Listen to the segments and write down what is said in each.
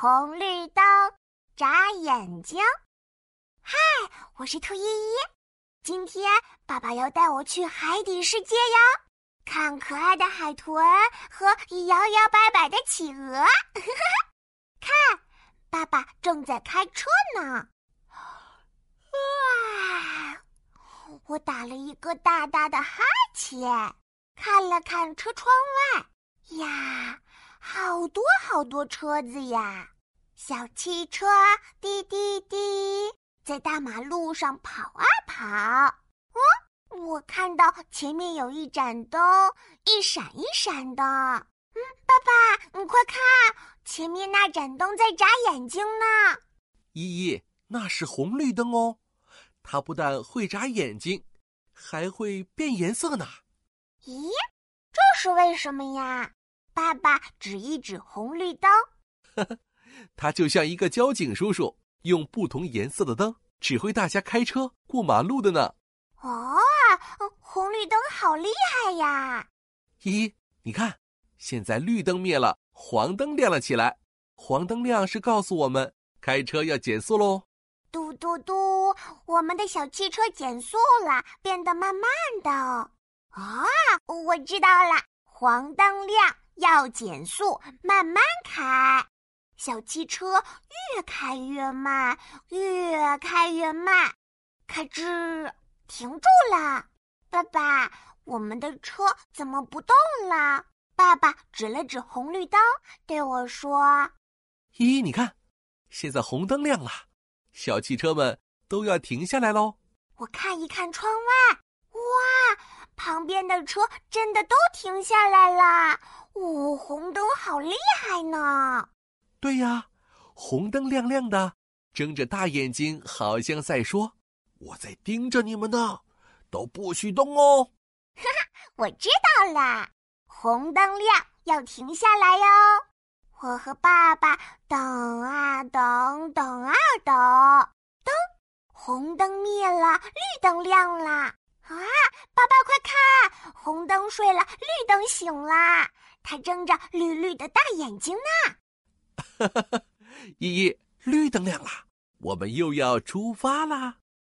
红绿灯，眨眼睛。嗨，我是兔依依。今天爸爸要带我去海底世界呀，看可爱的海豚和摇摇摆摆的企鹅。看，爸爸正在开车呢。哇！我打了一个大大的哈欠，看了看车窗外，呀，好多好多车子呀！小汽车滴滴滴，在大马路上跑啊跑。哦，我看到前面有一盏灯，一闪一闪的。嗯，爸爸，你快看，前面那盏灯在眨眼睛呢。依依，那是红绿灯哦。它不但会眨眼睛，还会变颜色呢。咦，这是为什么呀？爸爸指一指红绿灯。呵呵，它就像一个交警叔叔，用不同颜色的灯指挥大家开车过马路的呢。哦，红绿灯好厉害呀！依依，你看，现在绿灯灭了，黄灯亮了起来。黄灯亮是告诉我们开车要减速喽。嘟嘟嘟，我们的小汽车减速了，变得慢慢的。啊，我知道了，黄灯亮要减速，慢慢开。小汽车越开越慢，越开越慢，开吱，停住了。爸爸，我们的车怎么不动了？爸爸指了指红绿灯，对我说：“依依，你看，现在红灯亮了。”小汽车们都要停下来喽！我看一看窗外，哇，旁边的车真的都停下来了。哦，红灯好厉害呢！对呀，红灯亮亮的，睁着大眼睛，好像在说：“我在盯着你们呢，都不许动哦！”哈哈，我知道了，红灯亮要停下来哟。我和爸爸等啊等，等啊等，灯红灯灭了，绿灯亮了啊！爸爸快看，红灯睡了，绿灯醒了，它睁着绿绿的大眼睛呢。哈哈哈！依依，绿灯亮了，我们又要出发啦！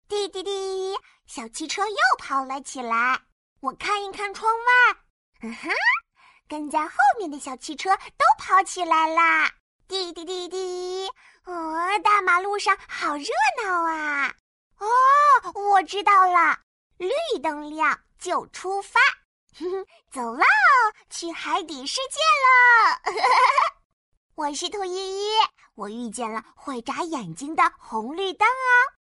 滴滴滴，小汽车又跑了起来。我看一看窗外，嗯哼。跟在后面的小汽车都跑起来啦！滴滴滴滴，哦，大马路上好热闹啊！哦，我知道了，绿灯亮就出发，走喽，去海底世界喽！我是兔依依，我遇见了会眨眼睛的红绿灯哦。